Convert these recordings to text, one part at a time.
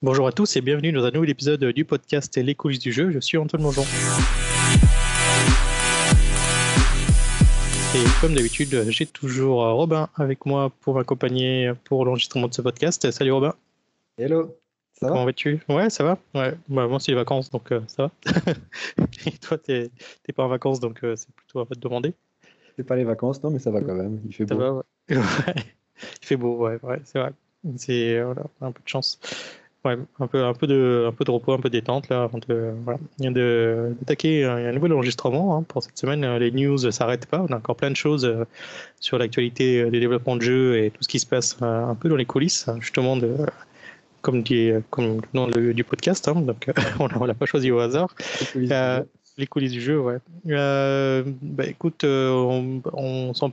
Bonjour à tous et bienvenue dans un nouvel épisode du podcast Les coulisses du jeu. Je suis Antoine Mongeon. Et comme d'habitude, j'ai toujours Robin avec moi pour m'accompagner pour l'enregistrement de ce podcast. Salut Robin. Hello. Ça va? Comment vas-tu? Ouais, ça va. Ouais. Bah, moi, c'est les vacances, donc euh, ça va. et toi, t'es pas en vacances, donc euh, c'est plutôt à te demander. C'est pas les vacances, non, mais ça va quand même. Il fait beau. Va, ouais. Il fait beau, ouais, ouais c'est vrai. C'est voilà, un peu de chance. Ouais, un peu, un peu de, un peu de repos, un peu de détente là, avant de, voilà, d'attaquer un, nouvel enregistrement hein, pour cette semaine. Les news ne s'arrêtent pas. On a encore plein de choses euh, sur l'actualité des développements de jeux et tout ce qui se passe un peu dans les coulisses, justement de, comme, dit, comme le nom du podcast, hein, donc on l'a pas choisi au hasard. Les coulisses, du jeu, ouais. Euh, bah, écoute, euh, on, on sans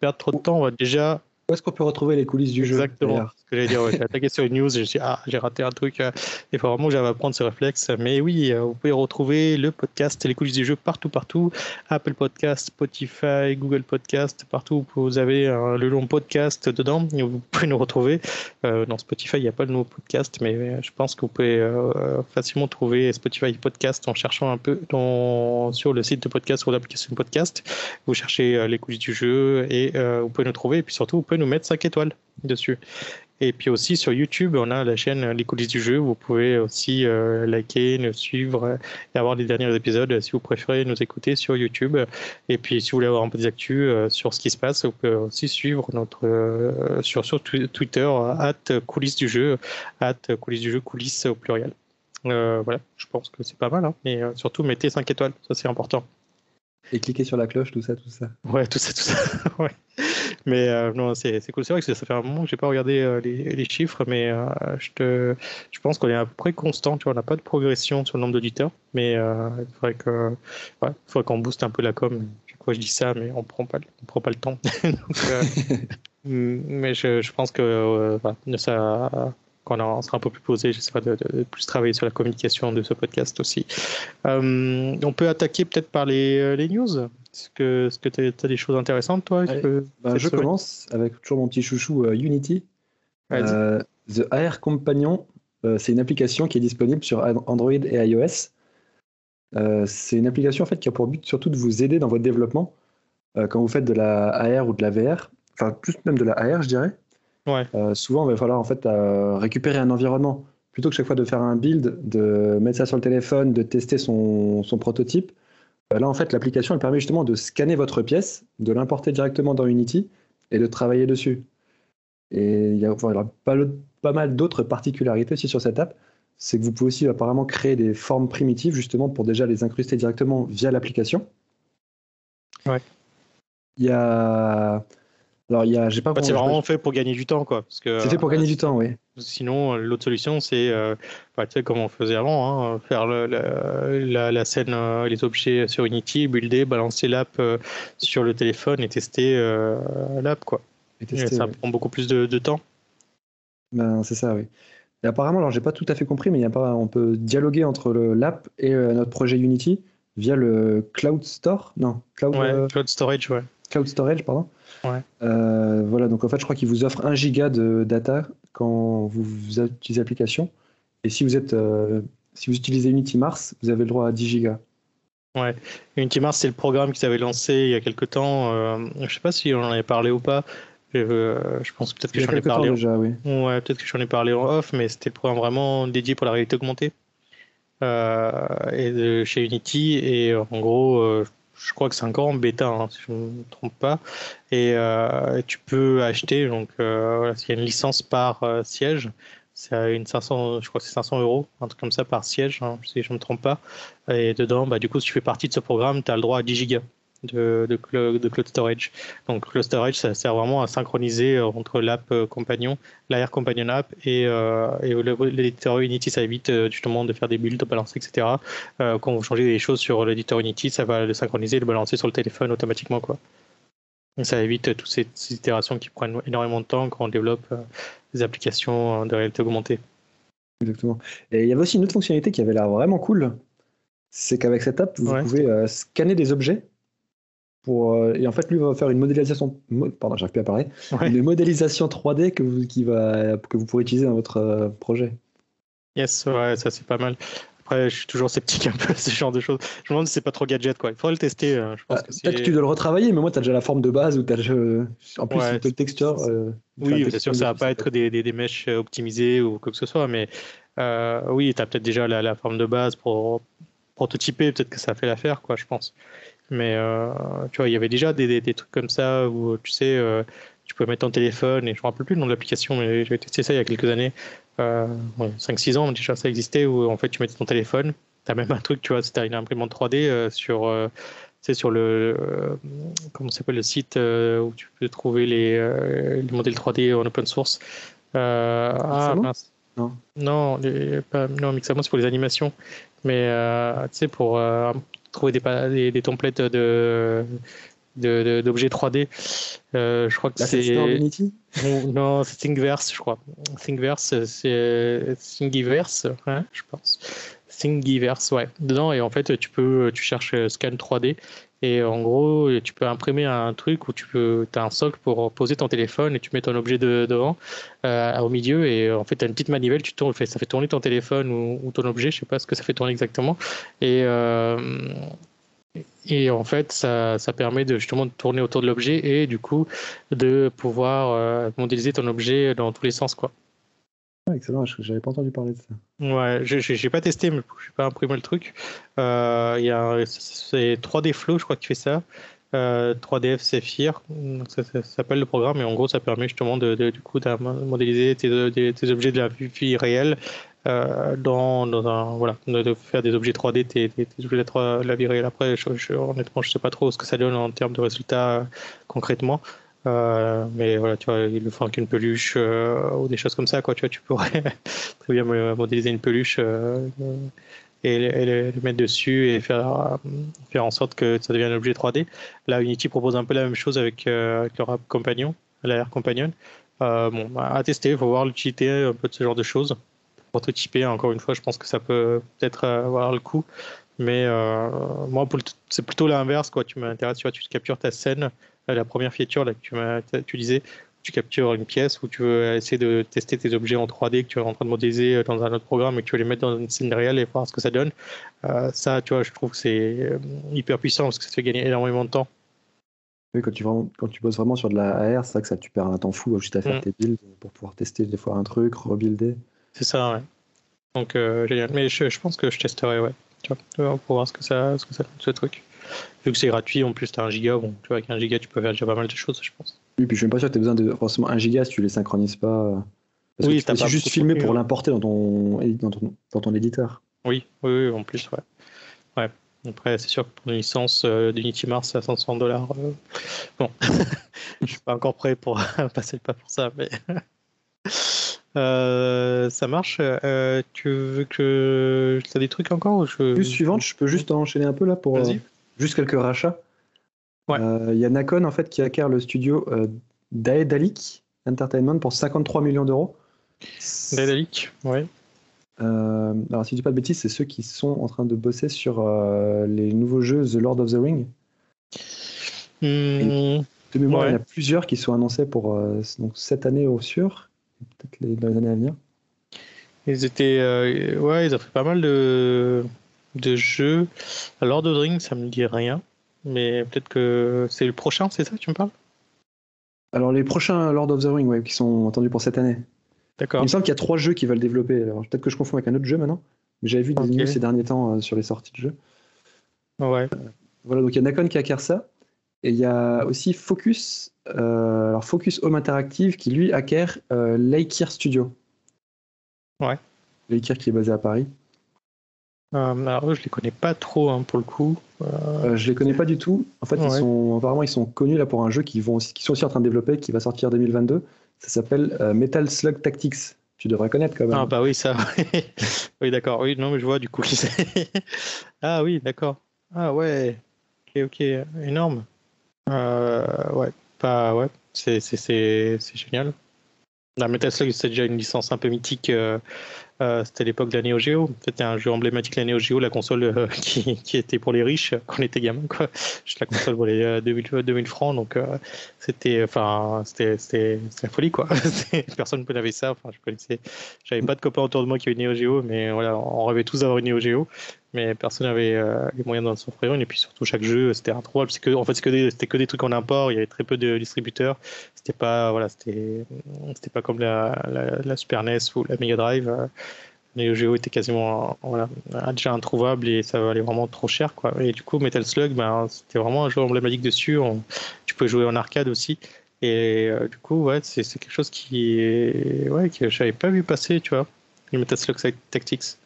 perdre trop de temps, on va déjà où est-ce qu'on peut retrouver les coulisses du jeu Exactement. Ce que j'allais dire, j'ai attaqué sur une news ah, j'ai raté un truc. Euh, il faut vraiment que j'avais à prendre ce réflexe. Mais oui, euh, vous pouvez retrouver le podcast les coulisses du jeu partout, partout. Apple Podcast, Spotify, Google Podcast, partout où vous avez le long podcast dedans. Vous pouvez nous retrouver. Euh, dans Spotify, il n'y a pas de nouveau podcast, mais je pense que vous pouvez facilement trouver Spotify Podcast en cherchant un peu dans, sur le site de podcast ou l'application podcast. Vous cherchez les coulisses du jeu et vous pouvez nous trouver. Et puis surtout, vous pouvez nous mettre 5 étoiles dessus. Et puis aussi sur YouTube, on a la chaîne Les coulisses du jeu. Vous pouvez aussi euh, liker, nous suivre et avoir les derniers épisodes si vous préférez nous écouter sur YouTube. Et puis si vous voulez avoir un peu des actus euh, sur ce qui se passe, vous pouvez aussi suivre notre euh, sur, sur Twitter at coulisses du jeu, at coulisses du jeu, coulisses au pluriel. voilà, je pense que c'est pas mal, hein. mais surtout mettez 5 étoiles, ça c'est important. Et cliquez sur la cloche, tout ça, tout ça. Ouais, tout ça, tout ça. ouais. Mais euh, non, c'est cool. C'est vrai que ça fait un moment que j'ai pas regardé euh, les, les, chiffres, mais euh, je, te, je pense qu'on est à peu près constant. Tu vois, on n'a pas de progression sur le nombre d'auditeurs, mais il faudrait que, ouais, qu'on booste un peu la com. Quoi, je dis ça, mais on prend pas, on prend pas le temps. mais je, je, pense que ça quand on sera un peu plus posé, j'essaierai de, de, plus travailler sur la communication de ce podcast aussi. on peut attaquer peut-être par les, les news? Est-ce que tu as, as, des choses intéressantes, toi bah, Je commence avec toujours mon petit chouchou euh, Unity. Euh, The AR Companion, euh, c'est une application qui est disponible sur Android et iOS. c'est une application en fait, qui a pour but surtout de vous aider dans votre développement quand vous faites de la AR ou de la VR, enfin plus même de la AR, je dirais. Ouais. souvent, il va falloir en fait récupérer un environnement plutôt que chaque fois de faire un build, de mettre ça sur le téléphone, de tester son, son prototype. Euh, là, en fait, l'application elle permet justement de scanner votre pièce, de l'importer directement dans Unity et de travailler dessus. Et il y a, pas, mal d'autres particularités aussi sur cette app. C'est que vous pouvez aussi apparemment créer des formes primitives justement pour déjà les incruster directement via l'application. Ouais. Il y a alors, il y a, j'ai pas. c'est vraiment fait pour gagner du temps, quoi. c'est fait pour gagner du temps, oui. Sinon, l'autre solution, c'est, euh, bah, tu sais, comme on faisait avant, hein, faire le, la, la, scène, euh, les objets sur Unity, builder, balancer l'app euh, sur le téléphone et tester l'app, quoi. Et, ça prend beaucoup plus de, temps. Ben, c'est ça, oui. Et apparemment, alors j'ai pas tout à fait compris, mais il y a pas, on peut dialoguer entre l'app et notre projet Unity via le Cloud Store, non, Cloud, ouais, Cloud Storage, ouais. Cloud Storage, pardon. Ouais. Euh, voilà, donc en fait, je crois qu'il vous offre 1 giga de data quand vous, utilisez l'application. Et si vous êtes, euh, si vous utilisez Unity Mars, vous avez le droit à 10 gigas. Ouais, Unity Mars, c'est le programme qu'ils avaient lancé il y a quelques temps. Euh, je ne sais pas si on en avait parlé ou pas. je pense peut-être que j'en ai parlé. Déjà, oui. Ouais, peut-être que j'en ai parlé en off, mais c'était le programme vraiment dédié pour la réalité augmentée. et chez Unity. Et en gros, je crois que c'est encore en bêta, hein, si je ne me trompe pas. Et euh, tu peux acheter, donc euh, il y a une licence par euh, siège. C'est une 500, je crois que c'est 500 euros, un truc comme ça par siège, hein, si je ne me trompe pas. Et dedans, bah, du coup, si tu fais partie de ce programme, tu as le droit à 10 gigas de, de, Cloud Storage. Donc Cloud Storage, ça sert vraiment à synchroniser euh, entre l'app euh, compagnon, l'AR Companion App et, euh, et l'éditeur Unity. Ça évite justement de faire des builds, de balancer, etc. quand vous changez des choses sur l'éditeur Unity, ça va le synchroniser et le balancer sur le téléphone automatiquement. Quoi. ça évite toutes ces, itérations qui prennent énormément de temps quand on développe des applications de réalité augmentée. Exactement. Et il y avait aussi une autre fonctionnalité qui avait l'air vraiment cool. C'est qu'avec cette app, vous pouvez scanner des objets euh, et en fait, lui va faire une modélisation, pardon, j'arrive plus à parler, une modélisation 3D que vous, qui va, que vous pourrez utiliser dans votre euh, projet. Yes, ouais, ça c'est pas mal. Après, je suis toujours sceptique un peu à ce genre de choses. Je me demande si c'est pas trop gadget, quoi. Il faudrait le tester. euh, Je pense Ah, que Peut-être que tu dois le retravailler, mais moi, tu as déjà la forme de base ou tu as. En plus, Ouais, un peu de texture. euh, Oui, c'est sûr, ça va pas être des, des, des mèches optimisées ou quoi que ce soit, mais euh, oui, tu as peut-être déjà la, la forme de base pour prototyper, peut-être que ça fait l'affaire, quoi, je pense. Mais euh, tu vois, il y avait déjà des, des, des trucs comme ça où, tu sais, euh, tu pouvais mettre ton téléphone, et je me rappelle plus le nom de l'application, mais j'avais testé ça il y a quelques années, euh, ouais, 5-6 ans déjà, ça existait, où en fait, tu mettais ton téléphone, tu as même un truc, tu vois, c'était une imprimante 3D euh, sur. euh, c'est sur le euh, comment s'appelle le site euh, où tu peux trouver les, euh, les modèles 3D en open source. Euh, ah mince. Non. Non, les, pas, non, Mixamo c'est pour les animations, mais euh, tu sais pour euh, trouver des, des, des templates de d'objets 3D. Euh, je crois que Là, c'est non, c'est Thingiverse, je crois. Thingiverse, c'est Thingiverse, hein, je pense. Thingiverse, ouais. Dedans, et en fait, tu peux, tu cherches euh, scan 3D, et en gros, tu peux imprimer un truc où tu as un socle pour poser ton téléphone et tu mets ton objet de- devant, euh, au milieu, et en fait, tu as une petite manivelle, tu tournes, ça fait tourner ton téléphone ou, ton objet, je sais pas ce que ça fait tourner exactement. Et, euh, en fait, ça, permet de justement de tourner autour de l'objet et du coup de pouvoir euh, modéliser ton objet dans tous les sens, quoi. Ah, Excellent, j'avais pas entendu parler de ça. Ouais, j'ai pas testé, mais je n'ai pas imprimé le truc. Euh, c'est 3D Flow, je crois, qui fait ça. Euh, 3DF Saphir, donc ça, ça s'appelle le programme, et en gros, ça permet justement de, du coup de modéliser tes, objets de la vie réelle euh, dans, voilà, de, faire des objets 3D, tes, objets de la, 3 la vie réelle. Après, je, je- honnêtement, je sais pas trop ce que ça donne en termes de résultats euh, concrètement. Euh, mais voilà, tu vois, il le font avec une peluche euh, ou des choses comme ça, quoi. Tu vois, tu pourrais très bien mo- modéliser une peluche euh, et, et le, mettre dessus et faire, faire en sorte que ça devienne un objet 3D. Là, Unity propose un peu la même chose avec, avec leur app Companion, l'AR Companion. Euh, bon, bah, à tester, il faut voir l'utilité un peu de ce genre de choses. Prototyper, encore une fois, je pense que ça peut peut-être avoir le coup. Mais moi, pour c'est plutôt l'inverse, quoi. Tu m'intéresses, tu vois, tu captures ta scène, la première feature là, que tu m'as disais, tu captures une pièce où tu veux essayer de tester tes objets en 3D que tu es en train de modéliser dans un autre programme et que tu veux les mettre dans une scène réelle et voir ce que ça donne. Euh, ça, tu vois, je trouve que c'est euh, hyper puissant parce que ça te fait gagner énormément de temps. Oui, quand tu, vraiment- quand tu bosses vraiment sur de la AR, c'est vrai que ça, tu perds un temps fou juste à faire Mm. tes builds pour pouvoir tester des fois un truc, rebuilder. C'est ça, ouais. Donc, euh, génial. Mais je, je pense que je testerai, ouais. Tu vois, pour voir ce que ça, ce que ça donne, ce truc. Vu que c'est gratuit, en plus, tu as un giga. Bon, tu vois, avec un giga, tu peux faire déjà pas mal de choses, je pense. Oui, puis je suis même pas sûr que tu aies besoin de forcément 1 giga si tu les synchronises pas. euh, Parce Oui, que tu peux juste filmer pour l'importer dans ton, dans, ton, dans ton éditeur. Oui, oui, oui, en plus, ouais. Ouais. Après, c'est sûr que pour une licence euh, d'Unity Mars à 500 dollars, bon, je suis pas encore prêt pour passer le pas pour ça, mais Euh, ça marche. Euh, tu veux que tu as des trucs encore ou je... Plus suivante, je peux juste enchaîner un peu là pour euh, Vas-y. Juste quelques rachats. Ouais. Euh, Il y a Nakon en fait qui acquiert le studio euh, Daedalic Entertainment pour 53 millions d'euros. Daedalic, ouais. Euh, alors si je dis pas de bêtises, c'est ceux qui sont en train de bosser sur euh, les nouveaux jeux The Lord of the Ring. Hmm, De mémoire, Ouais. il y en a plusieurs qui sont annoncés pour donc cette année au sûr, peut-être les, dans les années à venir. Ils étaient, ouais, ils ont fait pas mal de, de jeux. Lord of the Rings, ça me dit rien, mais peut-être que c'est le prochain, c'est ça, tu me parles? Alors les prochains Lord of the Ring ouais, qui sont attendus pour cette année. Il D'accord. me semble qu'il y a trois jeux qui veulent développer. Alors peut-être que je confonds avec un autre jeu maintenant, mais j'avais vu des Ok. news ces derniers temps euh, sur les sorties de jeux. Ouais. Voilà, donc il y a Nakon qui acquiert ça. Et il y a aussi Focus, euh, alors Focus Home Interactive qui lui acquiert euh, Laikir Studio. Ouais. Laikir qui est basé à Paris. Euh, alors eux, je les connais pas trop hein, pour le coup. Euh, Euh, je les connais pas du tout. En fait, ils Ouais. sont, apparemment, ils sont connus là pour un jeu qu'ils vont aussi, qui sont aussi en train de développer, qui va sortir en 2022. Ça s'appelle euh, Metal Slug Tactics. Tu devrais connaître quand même. Ah bah oui, ça. oui, d'accord. Oui, non, mais je vois du coup ah oui, d'accord. Ah ouais. Ok, ok, énorme. Ouais, pas ouais. C'est c'est c'est c'est génial. La Metal Slug, c'est déjà une licence un peu mythique euh, Euh, c'était l'époque de la Neo Geo. C'était un jeu emblématique, la Neo Geo, la console euh, qui, qui, était pour les riches quand on était gamin. Quoi. La console valait 2000, 2000 francs. Donc, euh, c'était, enfin, c'était, la folie. Quoi. Personne ne avait ça. Enfin, je connaissais. J'avais pas de copains autour de moi qui avaient une Neo Geo, mais voilà, on rêvait tous d'avoir une Neo Geo. Mais personne n'avait les moyens d'en s'offrir une. Et puis surtout, chaque jeu, c'était introuvable. Que, en fait, c'était que, des, trucs en import. Il y avait très peu de distributeurs. C'était pas, voilà, pas comme la, la, Super NES ou la Mega Drive les Geo étaient quasiment voilà, déjà introuvables et ça valait vraiment trop cher. Quoi. Et du coup, Metal Slug, ben, c'était vraiment un jeu emblématique dessus. tu pouvais jouer en arcade aussi. Et euh, du coup, ouais, c'est, quelque chose qui est, ouais, que j'avais pas vu passer, tu vois, le Metal Slug Tactics.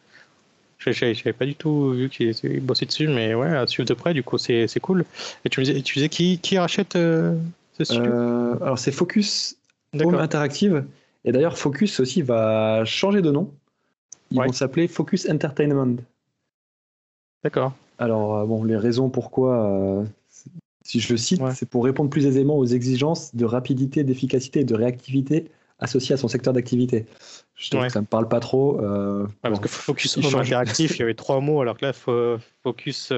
J'avais pas du tout vu qu'il bossait dessus, mais ouais, à suivre de près, du coup, c'est, cool. Et tu me disais, tu disais qui, qui rachète euh, ce studio? Euh, Alors, c'est Focus Home Interactive. Et d'ailleurs, Focus aussi va changer de nom. Ils vont s'appeler Focus Entertainment. D'accord. Alors, euh, bon, les raisons pourquoi, euh, si je le cite, c'est pour répondre plus aisément aux exigences de rapidité, d'efficacité et de réactivité associées à son secteur d'activité. Je trouve que ça me parle pas trop. Euh, parce que Focus Home Interactif, il y avait trois mots, alors que là, Focus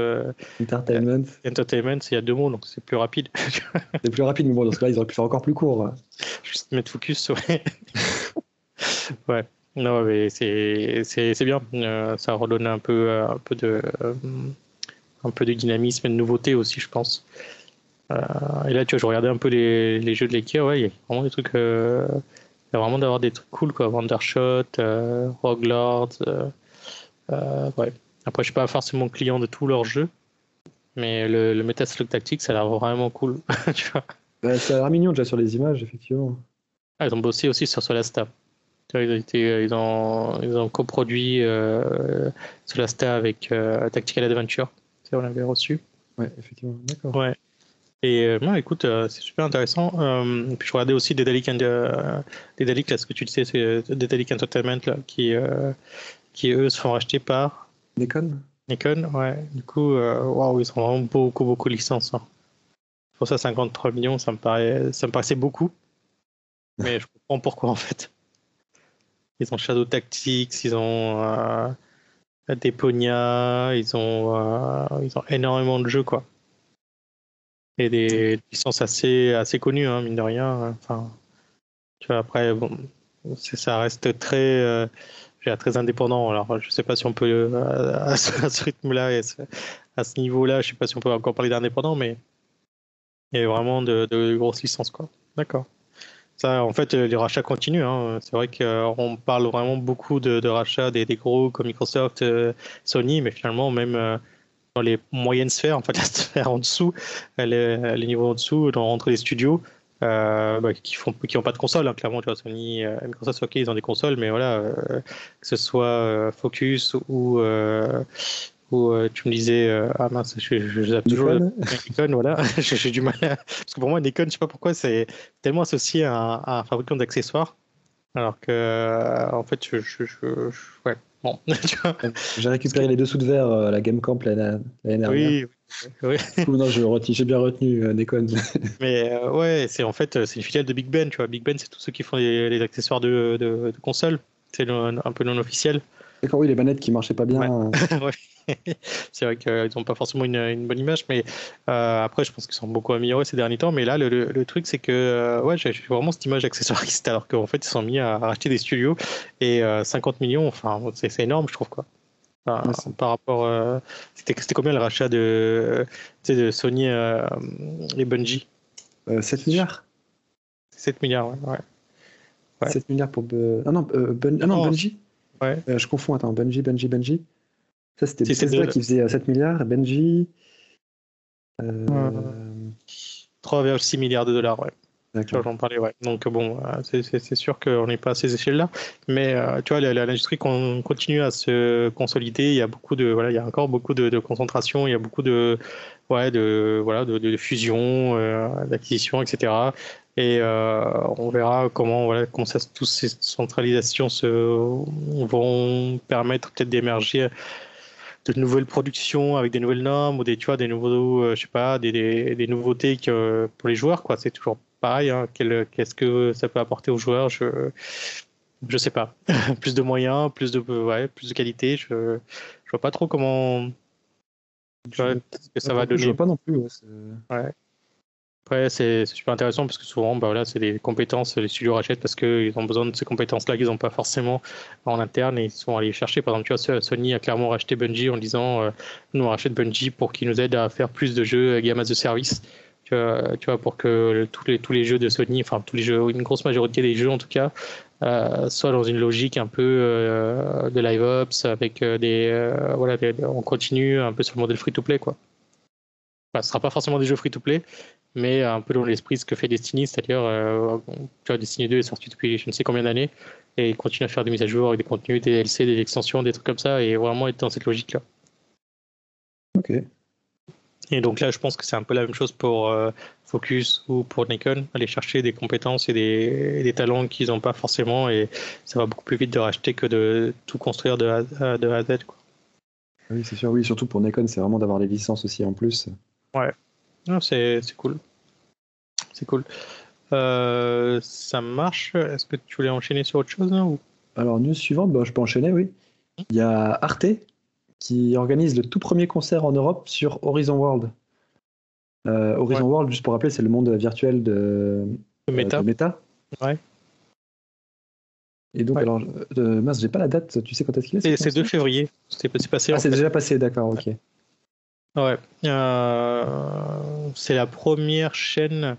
Entertainment. Entertainment, il y a deux mots, donc c'est plus rapide. c'est plus rapide, mais bon, dans ce cas-là, ils auraient pu faire encore plus court. Juste mettre Focus, ouais. ouais. Non, mais c'est bien. Euh, ça redonne un peu, euh, un peu de, euh, un peu de dynamisme et de nouveauté aussi, je pense. et là, tu vois, je regardais un peu les, les jeux de l'IKEA, ouais, il y a vraiment des trucs. il y a vraiment d'avoir des trucs cool, quoi. Wandershot, Rogue Lords. ouais. Après, je suis pas forcément client de tous leurs jeux, mais le, le Metaslug Tactics, ça a l'air vraiment cool. tu vois. Bah, ça a l'air mignon déjà sur les images, effectivement. Ah, ils ont bossé aussi sur Solasta. Ils ont, été, ils ont, ils ont coproduit euh, Solasta avec euh, Tactical Adventure. on l'avait reçu. Ouais, effectivement. D'accord. Ouais. Et euh, écoute, euh, c'est super intéressant. Euh, puis je regardais aussi Dedalic, euh, Dedalic là, ce que tu disais, c'est Dedalic Entertainment, là, qui, qui eux se font racheter par Nikon. Nikon, ouais. Du coup, waouh, ils ont vraiment beaucoup, beaucoup de licences. Hein. Pour ça, 53 millions, ça me, paraît, ça me paraissait beaucoup. Mais je comprends pourquoi en fait. Ils ont Shadow Tactics, ils ont euh, Deponia, ils ont, euh, ils ont énormément de jeux, quoi. Et des licences assez, assez connues, hein, mine de rien. Enfin, tu vois, après, bon, ça reste très, euh, très indépendant. Alors, je sais pas si on peut, à, ce, rythme-là à ce, niveau-là, je sais pas si on peut encore parler d'indépendant, mais il y a vraiment de, de grosses licences, quoi. D'accord. Ça, en fait, euh, les rachats continuent. Hein. C'est vrai qu'on parle vraiment beaucoup de, rachats des, gros comme Microsoft, euh, Sony, mais finalement, même euh, dans les moyennes sphères, en fait, la sphère en dessous, les, niveaux en dessous, dans, entre les studios, bah, qui font qui n'ont pas de console, hein, clairement, tu vois, Sony, Microsoft, ok, ils ont des consoles, mais voilà, que ce soit Focus ou où euh, tu me disais euh, ah mince je, je, je toujours Nikon voilà j'ai du mal à... parce que pour moi Nikon je sais pas pourquoi c'est tellement associé à un, à un fabricant d'accessoires alors que euh, en fait je, je ouais bon j'ai récupéré les deux sous de verre à la Game Camp l'année dernière oui oui. non, j'ai bien retenu Nikon. Mais ouais, c'est en fait c'est une filiale de Big Ben, tu vois. Big Ben, c'est tous ceux qui font les, accessoires de, de, de console. C'est un peu non officiel. D'accord, oui, les manettes qui marchaient pas bien. Ouais. c'est vrai qu'ils n'ont pas forcément une, bonne image, mais euh, après, je pense qu'ils sont beaucoup améliorés ces derniers temps. Mais là, le, truc, c'est que euh, ouais, j'ai vraiment cette image accessoiriste, alors qu'en fait, ils sont mis à racheter des studios et 50 euh, millions, enfin, c'est énorme, je trouve, quoi. par rapport. C'était combien le rachat de, de Sony et Bungie? 7 milliards 7 milliards, ouais. ouais. 7 milliards pour. Ah non, ah non Bungie Ouais. je confonds, attends, Bungie, Bungie, Bungie. Ça, c'était Bethesda qui faisait 7 euh, milliards, Benji. 3,6 milliards de dollars, ouais. J'en parlais, ouais. Donc bon, euh, c'est sûr qu'on n'est pas à ces échelles-là, mais euh, tu vois, l'industrie continue à se consolider. Il y a beaucoup de, voilà, il y a encore beaucoup de, concentration, il y a beaucoup de, ouais, de, voilà, de, fusion, d'acquisition, etc. Et on verra comment, voilà, comment ça, toutes ces centralisations se, vont permettre peut-être d'émerger de nouvelles productions avec des nouvelles normes ou des tu vois des nouveaux euh, je sais pas des, des, nouveautés que, pour les joueurs quoi c'est toujours pareil hein. qu'est-ce que ça peut apporter aux joueurs je Je sais pas. plus de moyens, plus de, ouais, plus de qualité. Je, je vois pas trop comment. Tu vois, ce que ça va donner. Je vois pas non plus. Ouais. Après, c'est super intéressant parce que souvent, bah voilà, c'est des compétences, les studios rachètent parce qu'ils ont besoin de ces compétences-là qu'ils n'ont pas forcément en interne et ils sont allés chercher. Par exemple, tu vois, Sony a clairement racheté Bungie en disant euh, nous, on rachète Bungie pour qu'ils nous aident à faire plus de jeux gamme as a service. Tu vois, pour que tous les, tous les jeux de Sony, enfin, tous les jeux, une grosse majorité des jeux en tout cas, euh, soient dans une logique un peu euh, de live ops avec euh, des, euh, voilà, on continue un peu sur le modèle free-to-play, quoi. Ce sera pas forcément des jeux free-to-play, mais un peu dans l'esprit ce que fait Destiny, c'est-à-dire, euh, Destiny 2 est sorti depuis je ne sais combien d'années, et il continue à faire des mises à jour avec des contenus, des DLC, des extensions, des trucs comme ça, et vraiment être dans cette logique-là. Ok. Et donc là, je pense que c'est un peu la même chose pour euh, Focus ou pour Nikon, aller chercher des compétences et des, des talents qu'ils n'ont pas forcément, et ça va beaucoup plus vite de racheter que de tout construire de A, de a à Z. Quoi. Oui, c'est sûr, oui, surtout pour Nikon, c'est vraiment d'avoir les licences aussi en plus. Ouais, c'est cool. C'est cool. Euh, ça marche. Est-ce que tu voulais enchaîner sur autre chose là, ou... Alors, news suivante, bah, je peux enchaîner, oui. Il y a Arte qui organise le tout premier concert en Europe sur Horizon World. Euh, Horizon Ouais. World, juste pour rappeler, c'est le monde virtuel de, méta euh, de Meta. Ouais. Et donc, Ouais. alors, mince, j'ai pas la date, tu sais quand est-ce qu'il est C'est ce c'est 2 concert? février. C'est c'est passé. Ah, c'est fait. déjà passé, d'accord, ok. Ouais. Euh, c'est la première chaîne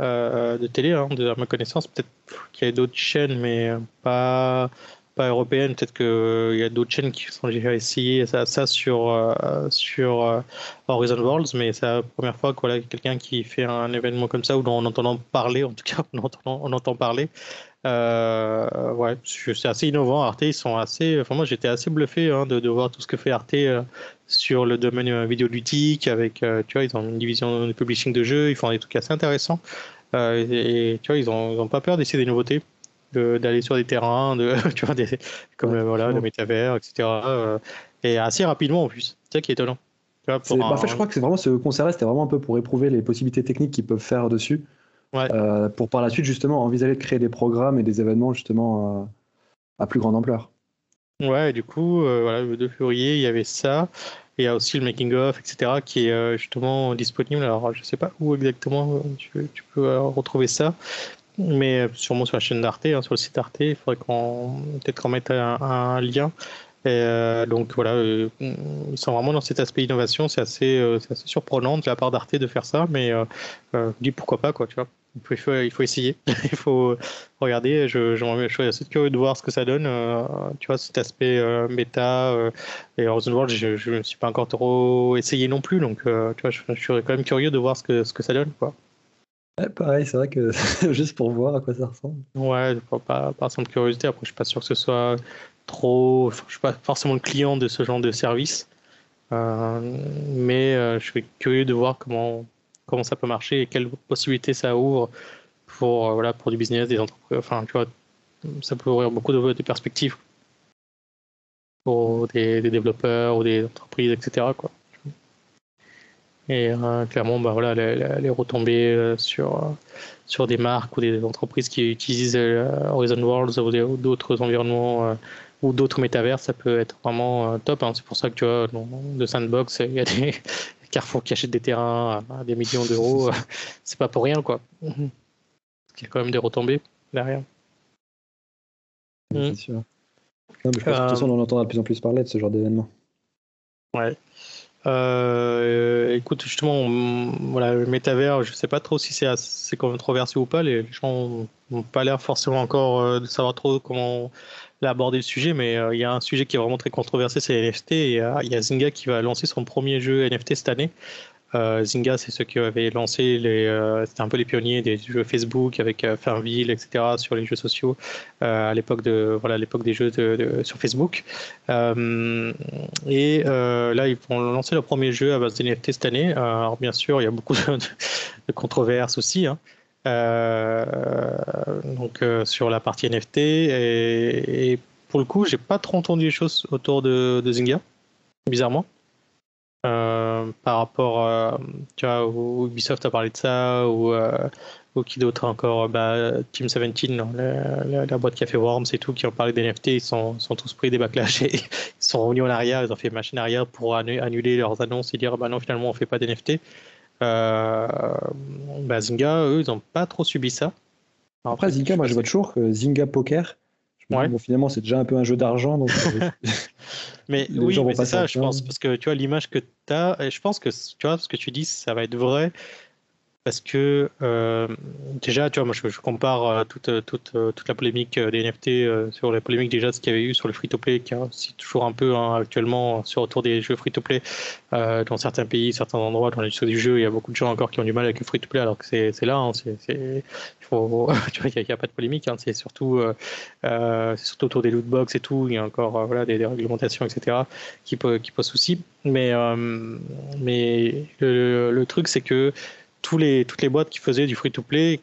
euh, de télé, hein, de, ma connaissance. Peut-être qu'il y a d'autres chaînes, mais pas, pas européennes. Peut-être qu'il y a d'autres chaînes qui sont déjà essayé ça, sur, euh, sur euh, Horizon Worlds, mais c'est la première fois que voilà, quelqu'un qui fait un événement comme ça, ou en entendant parler, en tout cas, on entend, on entend parler. Euh, ouais, c'est assez innovant. Arte, ils sont assez. Enfin, moi, j'étais assez bluffé hein, de, de voir tout ce que fait Arte euh, sur le domaine euh, vidéoludique. Avec, euh, tu vois, ils ont une division de publishing de jeux. Ils font des trucs assez intéressants. Et, et, tu vois, ils ont, ils ont pas peur d'essayer des nouveautés, de- d'aller sur des terrains, de, tu vois, des, comme Ouais, voilà, le métavers, etc. et assez rapidement en plus. C'est ça qui est étonnant. Tu vois, bah, en fait, je crois que c'est vraiment ce concert-là, c'était vraiment un peu pour éprouver les possibilités techniques qu'ils peuvent faire dessus. Ouais. Euh, pour par la suite, justement, envisager de créer des programmes et des événements, justement, euh, à plus grande ampleur. Ouais, et du coup, euh, voilà, le 2 février, il y avait ça. Et il y a aussi le making of, etc., qui est justement disponible. Alors, je sais pas où exactement tu, tu peux retrouver ça, mais sûrement sur la chaîne d'Arte, hein, sur le site Arte. Il faudrait qu'on peut-être qu'on mette un, un lien. Et, euh, donc voilà, euh, ils sont vraiment dans cet aspect innovation. C'est assez, euh, c'est assez surprenant de la part d'Arte de faire ça, mais je dis pourquoi pas, quoi, tu vois. Il faut, il essayer, il faut regarder. Je, je, je suis assez curieux de voir ce que ça donne. euh, tu vois, cet aspect euh, méta euh, et Horizon World, je ne me suis pas encore trop essayé non plus, donc tu vois, je, je suis quand même curieux de voir ce que, ce que ça donne, quoi. Ouais, pareil, c'est vrai que juste pour voir à quoi ça ressemble. Ouais, pas, par simple curiosité. Après, je suis pas sûr que ce soit trop. enfin, je suis pas forcément le client de ce genre de service, Euh, mais euh, je suis curieux de voir comment comment ça peut marcher et quelles possibilités ça ouvre pour euh, voilà pour du business, des entreprises. Enfin, tu vois, ça peut ouvrir beaucoup de, perspectives pour des, développeurs ou des entreprises, etc. Et clairement, bah, voilà, les, les- retombées sur, sur des marques ou des entreprises qui utilisent Horizon Worlds ou d'autres environnements ou d'autres métavers, ça peut être vraiment euh, top. hein. C'est pour ça que tu vois, dans de Sandbox, il y a des Carrefour qui achètent des terrains à, des millions d'euros. C'est pas pour rien, quoi. Il y a quand même des retombées derrière. C'est Mhm. sûr. Non, mais je pense que de toute Euh, façon, on en entendra de plus en plus parler de ce genre d'événement. Ouais. Euh, écoute, justement, voilà, le métavers, je sais pas trop si c'est assez controversé ou pas. Les gens n'ont pas l'air forcément encore euh, de savoir trop comment aborder le sujet, mais euh, il y a un sujet qui est vraiment très controversé, c'est les NFT. Et il y y a Zynga qui va lancer son premier jeu NFT cette année. Euh, Zynga, c'est ceux qui avaient lancé les, euh, c'était un peu les pionniers des jeux Facebook avec euh, Farmville, etc. sur les jeux sociaux à l'époque de, voilà, l'époque des jeux sur Facebook. Et là, ils vont lancer leur premier jeu à base de NFT cette année. Alors bien sûr, il y a beaucoup de, controverses aussi. hein. Donc sur la partie NFT et, et pour le coup, j'ai pas trop entendu les choses autour de, de Zynga, bizarrement. Par rapport, tu vois, Ubisoft a parlé de ça, ou, ou qui d'autre encore, bah, Team 17, la, boîte qui a fait Worms et tout, qui ont parlé des NFT, ils sont, sont tous pris des backlash et ils sont revenus en arrière, ils ont fait machine arrière pour annuler leurs annonces et dire, bah non, finalement, on fait pas d'NFT. Euh, bah, Zynga, eux, ils n'ont pas trop subi ça. Après, Zynga, moi je vois toujours que Zynga Poker, bon, finalement, c'est déjà un peu un jeu d'argent. Donc... Euh, mais oui, c'est ça, je pense. Parce que tu vois, l'image que tu as, et je pense que tu vois, ce que tu dis, ça va être vrai parce que euh, déjà, tu vois, moi je, compare euh, toute, euh, toute, toute, la polémique des NFT sur la polémique déjà ce qu'il y avait eu sur le free-to-play, qui est toujours un peu hein, actuellement sur autour des jeux free-to-play dans certains pays, certains endroits dans l'industrie du jeu, il y a beaucoup de gens encore qui ont du mal avec le free-to-play, alors que c'est là, hein, c'est il n'y a, pas de polémique, hein, c'est surtout, surtout autour des loot box et tout, il y a encore voilà, des, réglementations, etc., qui, qui posent souci. Mais, mais le truc, c'est que tous les, toutes les boîtes qui faisaient du free-to-play,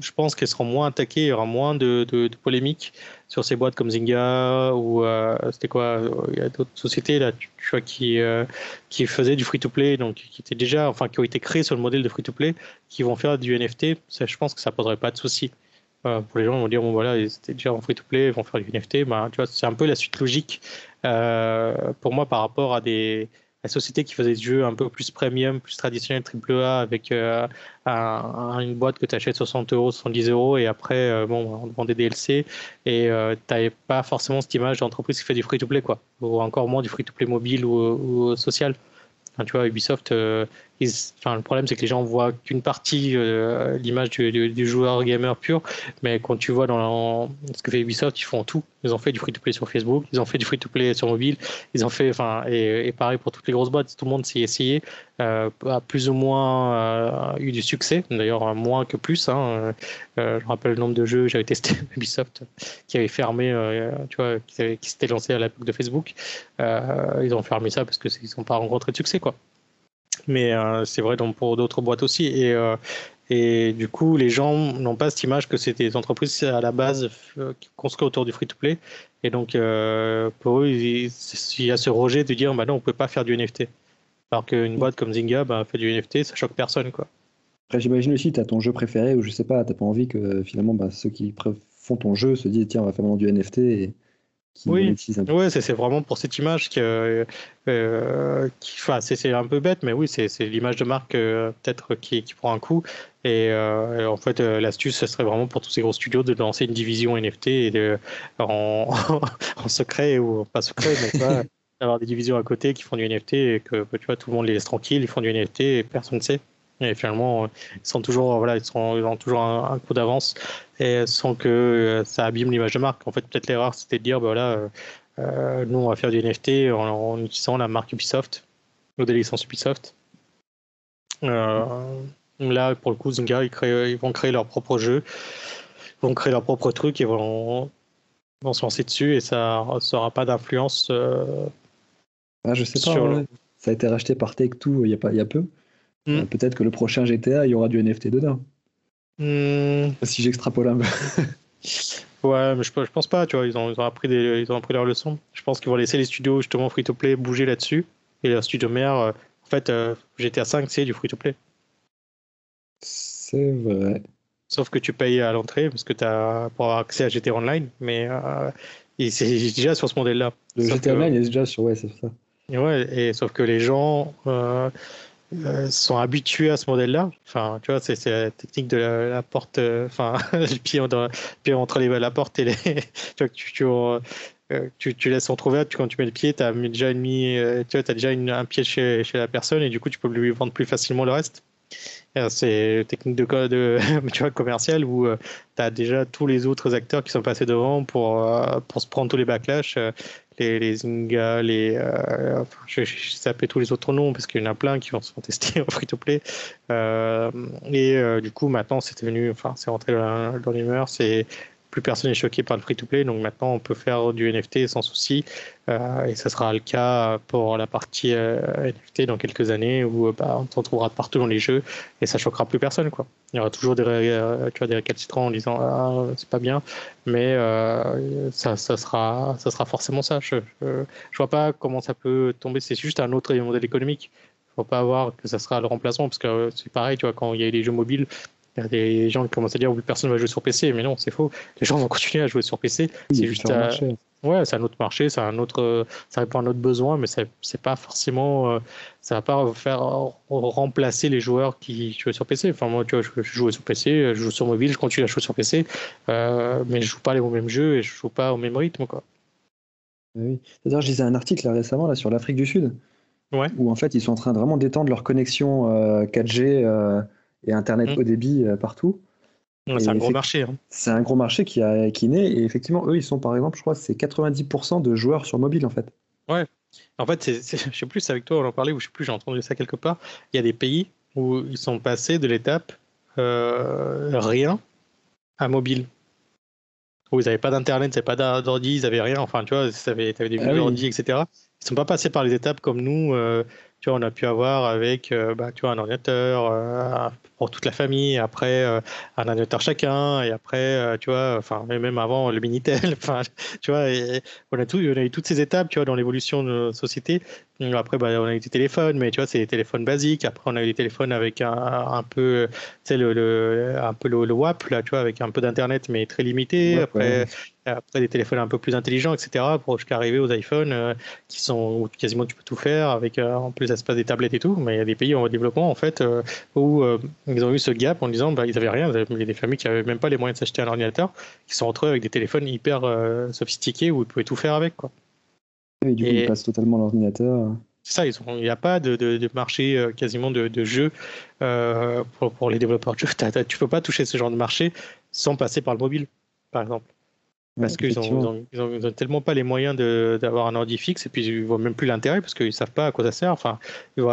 je pense qu'elles seront moins attaquées, il y aura moins de, de, polémiques sur ces boîtes comme Zynga ou euh, c'était quoi Il y a d'autres sociétés là, tu, vois, qui, euh, qui faisaient du free-to-play, donc qui étaient déjà, enfin, qui ont été créées sur le modèle de free-to-play, qui vont faire du NFT. Ça, je pense que ça poserait pas de souci. Euh, pour les gens, ils vont dire bon voilà, ils étaient déjà en free-to-play, ils vont faire du NFT. Bah, tu vois, c'est un peu la suite logique pour moi par rapport à des la société qui faisait des jeux un peu plus premium, plus traditionnel, AAA, avec euh, une boîte que tu achètes 60 euros, 70 euros, et après, euh, bon, on vend des DLC, et euh, tu n'avais pas forcément cette image d'entreprise qui fait du free-to-play, quoi, ou encore moins du free-to-play mobile ou, social. tu vois, Ubisoft, le problème, c'est que les gens voient qu'une partie, euh, l'image du, joueur gamer pur, mais quand tu vois dans ce que fait Ubisoft, ils font tout. Ils ont fait du free-to-play sur Facebook, ils ont fait du free-to-play sur mobile, ils ont fait, enfin, et, pareil pour toutes les grosses boîtes, tout le monde s'y essayé, euh, a plus ou moins euh, eu du succès, d'ailleurs moins que plus. Hein. je rappelle le nombre de jeux que j'avais testé Ubisoft qui avait fermé, tu vois, qui, qui s'était lancé à l'époque de Facebook. ils ont fermé ça parce qu'ils n'ont pas rencontré de succès, quoi mais euh, c'est vrai pour d'autres boîtes aussi. Et, euh, et du coup, les gens n'ont pas cette image que c'est des entreprises à la base euh, qui construisent autour du free-to-play. Et donc, pour eux, il, y a ce rejet de dire bah non, on ne peut pas faire du NFT. Alors qu'une boîte comme Zynga bah, fait du NFT, ça choque personne. Quoi. Après, j'imagine aussi, tu as ton jeu préféré ou je sais pas, tu n'as pas envie que finalement bah, ceux qui font ton jeu se disent tiens, on va faire vraiment du NFT. Oui, ouais, c'est vraiment pour cette image que, euh, qui, c'est un peu bête, mais oui, c'est l'image de marque euh, peut-être qui, qui, prend un coup. Et, euh, en fait, l'astuce, ce serait vraiment pour tous ces gros studios de lancer une division NFT et de, en, en secret ou pas secret, mais pas d'avoir des divisions à côté qui font du NFT et que tu vois, tout le monde les laisse tranquilles, ils font du NFT et personne ne sait. Et finalement, ils sont toujours, voilà, ils, sont, ils ont toujours un, coup d'avance et sans que euh, ça abîme l'image de marque. En fait, peut-être l'erreur, c'était de dire, bah, voilà, euh, euh, nous, on va faire du NFT en, utilisant la marque Ubisoft ou des licences Ubisoft. là, pour le coup, Zynga, ils, créent, ils, vont créer leur propre jeu, ils vont créer leur propre truc et vont, vont se lancer dessus et ça n'aura pas d'influence. ah, je sais pas, ça a été racheté par Take-Two il y, a pas, il y a peu. Hmm. Peut-être que le prochain GTA, il y aura du NFT dedans. Hmm. Si j'extrapole un peu. ouais, mais je, je, pense pas, tu vois, ils ont, ils ont appris, des, ils ont appris leur leçon. Je pense qu'ils vont laisser les studios, justement, free-to-play, bouger là-dessus. Et leur studio mère, euh, en fait, euh, GTA 5, c'est du free-to-play. C'est vrai. Sauf que tu payes à l'entrée, parce que tu as pour avoir accès à GTA Online, mais euh, c'est déjà sur ce modèle-là. Le GTA Online est déjà sur, ouais, c'est ça. ouais, et sauf que les gens euh, sont habitués à ce modèle-là. Enfin, tu vois, c'est la technique de la, porte, euh, enfin, le pied, entre les, la porte et les. tu vois, euh, tu, tu, entrouvert, tu, quand tu mets le pied, tu as déjà, mis, tu vois, as déjà un pied chez, la personne et du coup, tu peux lui vendre plus facilement le reste. C'est technique de, de tu commerciale où tu as déjà tous les autres acteurs qui sont passés devant pour, pour se prendre tous les backlash les, les Zynga, les, euh, je, je, tous les autres noms parce qu'il y en a plein qui vont se tester en free-to-play. Euh, et euh, du coup, maintenant, c'est devenu, enfin, c'est rentré dans, l'humeur, c'est plus personne n'est choqué par le free-to-play, donc maintenant on peut faire du NFT sans souci, euh, et ça sera le cas pour la partie euh, NFT dans quelques années où bah, on s'en trouvera partout dans les jeux et ça choquera plus personne. Quoi. Il y aura toujours des, des récalcitrants en disant ah, c'est pas bien, mais ça, ça, sera, ça sera forcément ça. Je, je, vois pas comment ça peut tomber, c'est juste un autre modèle économique faut pas avoir que ça sera le remplacement parce que c'est pareil, tu vois, quand il y a les jeux mobiles, il y a des gens qui commencent à dire que personne va jouer sur PC, mais non, c'est faux. Les gens vont continuer à jouer sur PC. c'est juste un ouais, c'est un autre marché, c'est un autre, ça répond à un autre besoin, mais c'est pas forcément, euh, ça va pas faire remplacer les joueurs qui jouent sur PC. Enfin moi, tu vois, je, joue sur PC, je joue sur mobile, je continue à jouer sur PC, euh, mais je joue pas les mêmes jeux et je joue pas au même rythme, quoi. Oui. D'ailleurs, je lisais un article là, récemment là, sur l'Afrique du Sud, ouais. où en fait ils sont en train de vraiment d'étendre leur connexion 4G euh, et Internet mmh. haut débit euh, partout. c'est un gros marché. Hein. C'est un gros marché qui, a, qui naît. Et effectivement, eux, ils sont par exemple, je crois, c'est 90% de joueurs sur mobile en fait. Ouais. En fait, c'est, je sais plus, c'est avec toi, on en parlait, ou je sais plus, j'ai entendu ça quelque part. Il y a des pays où ils sont passés de l'étape euh, rien à mobile. Où ils n'avaient pas d'internet, ils n'avaient pas d'ordi, ils n'avaient rien. Enfin, tu vois, tu avais, des ah, oui. etc. Ils ne sont pas passés par les étapes comme nous. Euh, tu vois, on a pu avoir avec euh, bah, tu vois, un ordinateur euh, pour toute la famille, après euh, un ordinateur chacun, et après, tu vois, enfin, même avant le Minitel, enfin, tu vois, on, a tout, on a eu toutes ces étapes, tu vois, dans l'évolution de nos sociétés. Après, bah, on a eu des téléphones, mais tu vois, c'est des téléphones basiques. Après, on a eu des téléphones avec un, un peu, tu sais, le, le, un peu le, WAP, là, tu vois, avec un peu d'internet, mais très limité. après, après des téléphones un peu plus intelligents, etc. Pour jusqu'à arriver aux iPhones euh, qui sont où quasiment tu peux tout faire avec euh, en plus l'espace des tablettes et tout. Mais il y a des pays en développement en fait euh, où ils ont eu ce gap en disant bah, ils avaient rien. Il y a des familles qui avaient même pas les moyens de s'acheter un ordinateur, qui sont eux avec des téléphones hyper sophistiqués où ils pouvaient tout faire avec quoi. Et du coup, ils passent totalement l'ordinateur. C'est ça, il n'y a pas de, de, marché quasiment de, de jeux pour, pour, les développeurs de jeux. Tu ne peux pas toucher ce genre de marché sans passer par le mobile, par exemple. Parce qu'ils n'ont tellement pas les moyens d'avoir un ordi fixe et puis ils voient même plus l'intérêt parce qu'ils savent pas à quoi ça sert. Enfin, vu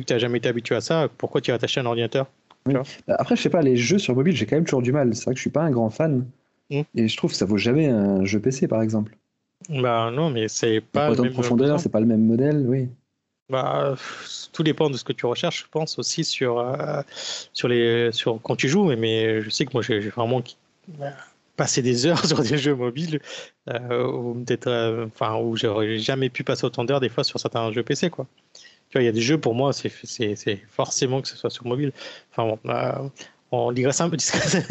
que tu n'as jamais été habitué à ça, pourquoi tu vas t'acheter un ordinateur bah, Après, je sais pas, les jeux sur mobile, j'ai quand même toujours du mal. C'est vrai que je suis pas un grand fan mmh. et je trouve que ça vaut jamais un jeu PC par exemple. Bah non, mais c'est pas. Même profondeur, c'est pas le même modèle, oui. Bah, tout dépend de ce que tu recherches, je pense aussi sur euh, sur les sur quand tu joues. Mais, mais je sais que moi j'ai vraiment passer des heures sur des jeux mobiles euh, ou peut-être euh, enfin où j'aurais jamais pu passer autant d'heures des fois sur certains jeux PC quoi. Tu vois il y a des jeux pour moi c'est forcément que ce soit sur mobile. Enfin bon, euh, on digresse un peu,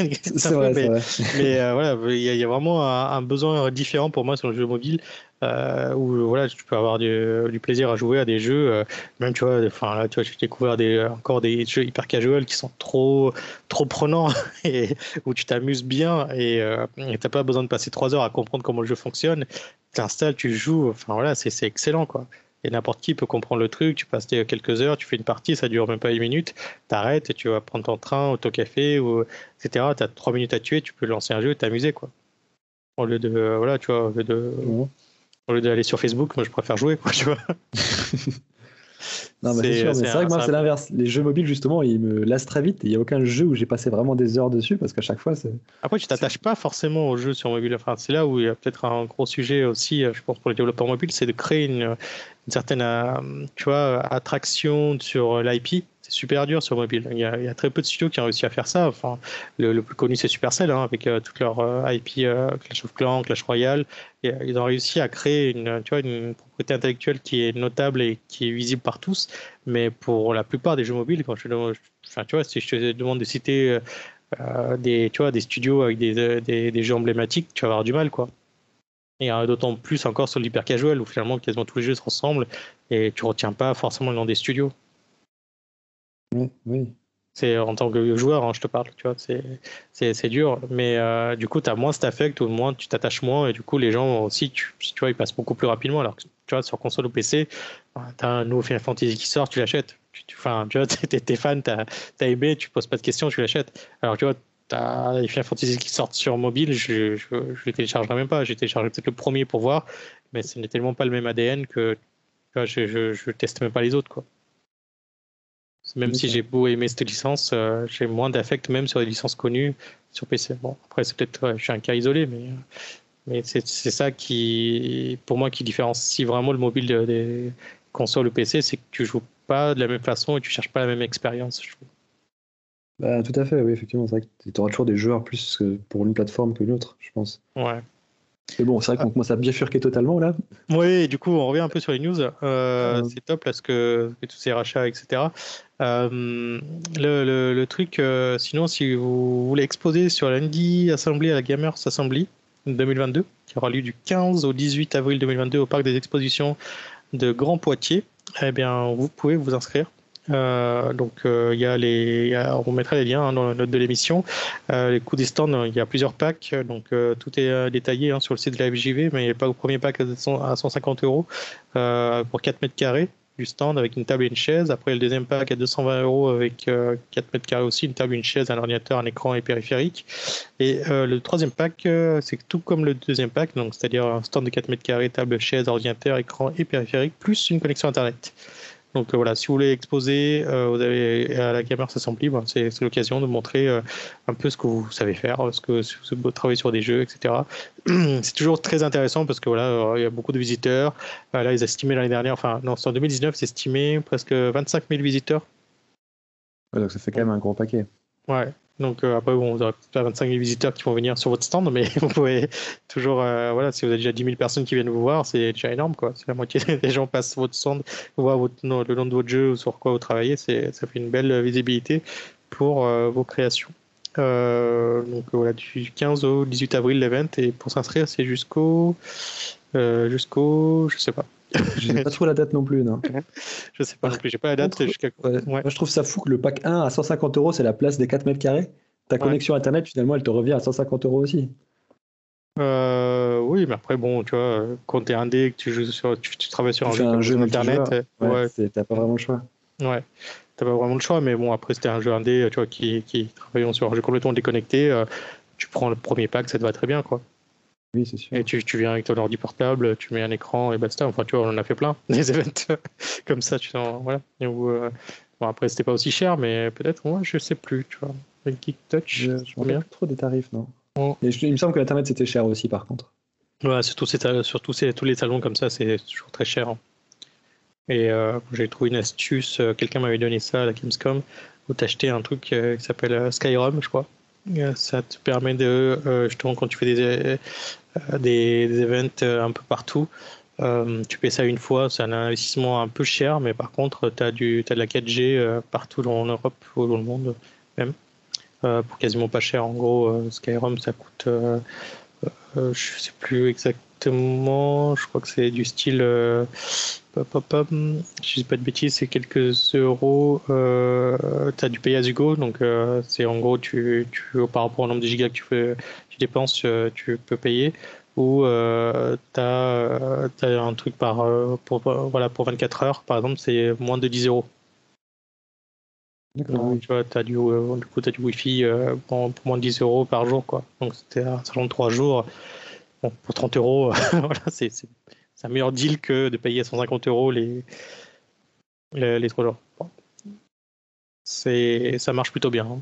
mais, mais euh, voilà, il y, a vraiment un, besoin différent pour moi sur le jeu mobile euh, où voilà, tu peux avoir du, plaisir à jouer à des jeux, euh, même tu vois, enfin là, tu vois, j'ai découvert des, encore des jeux hyper casual qui sont trop, trop prenants et où tu t'amuses bien et tu t'as pas besoin de passer trois heures à comprendre comment le jeu fonctionne. Tu installes, tu joues, enfin voilà, c'est excellent quoi. Et n'importe qui peut comprendre le truc. Tu passes quelques heures, tu fais une partie, ça dure même pas une minute. T'arrêtes et tu vas prendre ton train, au café, ou, etc. Tu as trois minutes à tuer, tu peux lancer un jeu et t'amuser, quoi. Au lieu de, voilà, tu vois, au lieu de, au lieu d'aller sur Facebook, moi je préfère jouer, quoi, tu vois. Non, c'est sûr, mais c'est vrai que moi, c'est l'inverse. Les jeux mobiles, justement, ils me lassent très vite. Il n'y a aucun jeu où j'ai passé vraiment des heures dessus parce qu'à chaque fois, c'est. Après, tu t'attaches pas forcément aux jeux sur mobile. Enfin, c'est là où il y a peut-être un gros sujet aussi, euh, je pense, pour les développeurs mobiles, c'est de créer une, une certaine euh, tu vois, attraction sur l'IP super dur sur mobile. Il y, a, très peu de studios qui ont réussi à faire ça. Enfin, le, plus connu, c'est Supercell, hein, avec euh, toute leur euh, IP euh, Clash of Clans, Clash Royale. Ils ont réussi à créer une, tu vois, une propriété intellectuelle qui est notable et qui est visible par tous. Mais pour la plupart des jeux mobiles, quand je, si je te demande de citer des, tu vois, des studios avec des, des, des, jeux emblématiques, tu vas avoir du mal, quoi. Et d'autant plus encore sur l'hyper casual où finalement quasiment tous les jeux se ressemblent et tu retiens pas forcément le nom des studios. Oui, C'est en tant que joueur, hein, je te parle, tu vois, c'est dur, mais euh, du coup, tu as moins cet affect, ou moins tu t'attaches moins, et du coup, les gens aussi, tu, tu, vois, ils passent beaucoup plus rapidement. Alors que, tu vois, sur console ou PC, tu as un nouveau Final Fantasy qui sort, tu l'achètes. Enfin, tu vois, t'es fan, t'as as aimé, tu poses pas de questions, tu l'achètes. Alors, tu vois, t'as les Final Fantasy qui sortent sur mobile, je, je, je les téléchargerai même pas. J'ai téléchargé peut-être le premier pour voir, mais ce n'est tellement pas le même ADN que tu vois, je, je, je teste même pas les autres, quoi. Même si j'ai beau aimer cette licence, euh, j'ai moins d'affect même sur les licences connues sur PC. Bon, après, c'est peut-être, je suis un cas isolé, mais, mais c'est ça qui, pour moi, qui différencie vraiment le mobile des consoles ou PC, c'est que tu joues pas de la même façon et tu cherches pas la même expérience, je trouve. Bah, tout à fait, oui, effectivement. C'est vrai que tu auras toujours des joueurs plus pour une plateforme que l'autre, je pense. Ouais. Mais bon, c'est vrai qu'on commence à bifurquer totalement là. Oui, du coup, on revient un peu sur les news. Euh, c'est top parce que, tous ces rachats, etc. Euh, le, le, truc, euh, sinon, si vous voulez exposer sur l'Indie Assembly à la Gamers Assembly 2022, qui aura lieu du 15 au 18 avril 2022 au Parc des Expositions de Grand Poitiers, eh bien, vous pouvez vous inscrire. Euh, donc euh, il y a les, on mettra les liens hein, dans la note de l'émission. Euh, les coûts des stands, il y a plusieurs packs, donc tout est détaillé hein, sur le site de la FJV, mais a au premier pack à 150 euros pour 4 mètres carrés du stand avec une table et une chaise. Après, le deuxième pack à 220 euros avec 4 mètres carrés aussi, une table, une chaise, un ordinateur, un écran et périphérique. Et le troisième pack, c'est tout comme le deuxième pack, donc c'est-à-dire un stand de 4 mètres carrés, table, chaise, ordinateur, écran et périphérique, plus une connexion Internet. Donc euh, voilà, si vous voulez exposer, euh, vous avez à la Gamers Assembly, ben, c'est l'occasion de montrer euh, un peu ce que vous savez faire, ce que vous travaillez sur des jeux, etc. c'est toujours très intéressant parce que voilà, il y a beaucoup de visiteurs. là, ils estimaient l'année dernière, enfin non, c'est en 2019, c'est estimé presque 25 000 visiteurs. donc ça fait quand même un gros paquet. Ouais, donc euh, après, bon, vous n'aurez pas 25 000 visiteurs qui vont venir sur votre stand, mais vous pouvez toujours, euh, voilà, si vous avez déjà 10 000 personnes qui viennent vous voir, c'est déjà énorme, quoi. Si la moitié des gens passent votre stand, voient votre, le nom de votre jeu ou sur quoi vous travaillez, ça fait une belle visibilité pour euh, vos créations. donc voilà, du 15 au 18 avril l'event, et pour s'inscrire, c'est jusqu'au, jusqu'au, je sais pas, je n'ai pas trop la date non plus, non. je sais pas non plus, j'ai pas la date. Moi, je trouve ça fou que le pack 1 à 150 euros, c'est la place des 4 mètres carrés. Ta connexion internet, finalement, elle te revient à 150 euros aussi. Euh, oui, mais après, bon, tu vois, quand t'es indé, que tu, joues sur, tu, travailles sur un, jeu, internet, ouais, t'as pas vraiment le choix. Ouais, t'as pas vraiment le choix, mais bon, après, c'était un jeu indé, tu vois, qui, qui sur un jeu complètement déconnecté. Euh, tu prends le premier pack, ça te va très bien, quoi. Oui, c'est sûr. Et tu, tu, viens avec ton ordi portable, tu mets un écran et basta. Enfin, tu vois, on en a fait plein, des events comme ça, tu sais, voilà. Euh, bon, après, c'était pas aussi cher, mais peut-être, moi, je sais plus, tu vois. Avec Geek Touch, je ne me plus trop des tarifs, non. Et il me semble que l'Internet, c'était cher aussi, par contre. Ouais, surtout, surtout tous les salons comme ça, c'est toujours très cher. Hein. Et euh, j'ai trouvé une astuce, euh, quelqu'un m'avait donné ça à la Gamescom, où t'achetais un truc qui s'appelle Skyrim, je crois. Ça te permet de, justement, quand tu fais des, euh, des, events euh, un peu partout. Euh, tu payes ça une fois, c'est un investissement un peu cher, mais par contre, tu as, de la 4G partout en Europe ou dans le monde même, pour quasiment pas cher. En gros, Skyrim, ça coûte, je sais plus exactement, je crois que c'est du style, pop, pop, pop, je dis pas de bêtises, c'est quelques euros. tu as du pay as you go, donc c'est en gros, tu, tu, par rapport au nombre de gigas que tu dépenses, euh, tu peux payer ou euh, tu as, un truc par, euh, pour, voilà, pour 24 heures, par exemple, c'est moins de 10 euros. D'accord. Tu vois, as du, du coup, tu as du Wi-Fi pour, moins de 10 euros par jour. Quoi. Donc, c'était un salon de 3 jours. Bon, pour 30 euros, voilà, c'est, un meilleur deal que de payer 150 euros les, les, les 3 jours. C'est, ça marche plutôt bien. Hein.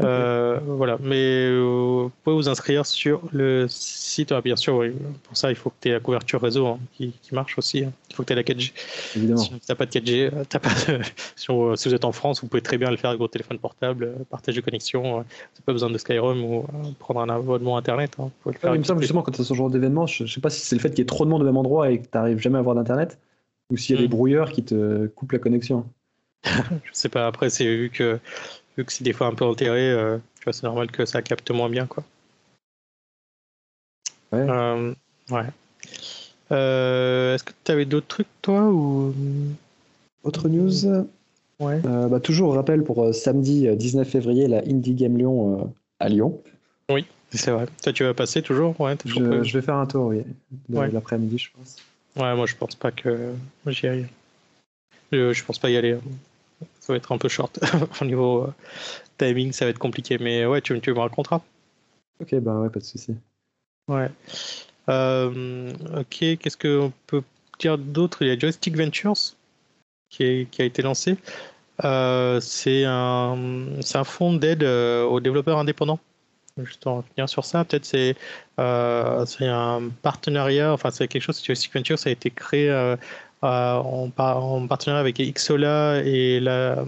Euh, voilà, mais euh, vous pouvez vous inscrire sur le site. Ah, bien sûr, pour ça, il faut que tu aies la couverture réseau hein, qui, marche aussi. Hein. Il faut que tu aies la 4G. Évidemment. Si tu n'as pas de 4G, euh, as pas si, vous êtes en France, vous pouvez très bien le faire avec votre téléphone portable, partage de connexion. Vous n'avez pas besoin de Skyrim ou prendre un abonnement Internet. Hein. le faire il me semble justement, quand tu as ce genre d'événement, je ne sais pas si c'est le fait qu'il y ait trop de monde au même endroit et que tu n'arrives jamais à avoir d'Internet ou s'il y a des hmm. brouilleurs qui te coupent la connexion. je sais pas, après, c'est vu que vu que c'est des fois un peu altéré, euh, tu vois, c'est normal que ça capte moins bien, quoi. Ouais. Euh, ouais. Euh, est-ce que tu avais d'autres trucs, toi ou... Autre news? Ouais. bah, toujours rappel pour samedi 19 février, la Indie Game Lyon à Lyon. Oui, c'est vrai. Toi, tu vas passer toujours? Ouais, je, je, vais faire un tour, oui. L'après-midi, je pense. Ouais, moi, je pense pas que j'y aille. Je, je pense pas y aller. Hein ça va être un peu short au niveau euh, timing, ça va être compliqué. Mais ouais, tu, tu me raconteras. Ok, bah ouais, pas de souci. Ouais. Euh, ok, qu'est-ce qu'on peut dire d'autre? Il y a Joystick Ventures. qui, qui, a été lancé. c'est un, un fonds d'aide aux développeurs indépendants juste en revenir sur ça, peut-être c'est euh, un partenariat, enfin c'est quelque chose, Joystick Venture, ça a été créé euh, euh, en, en, partenariat avec Xola et la,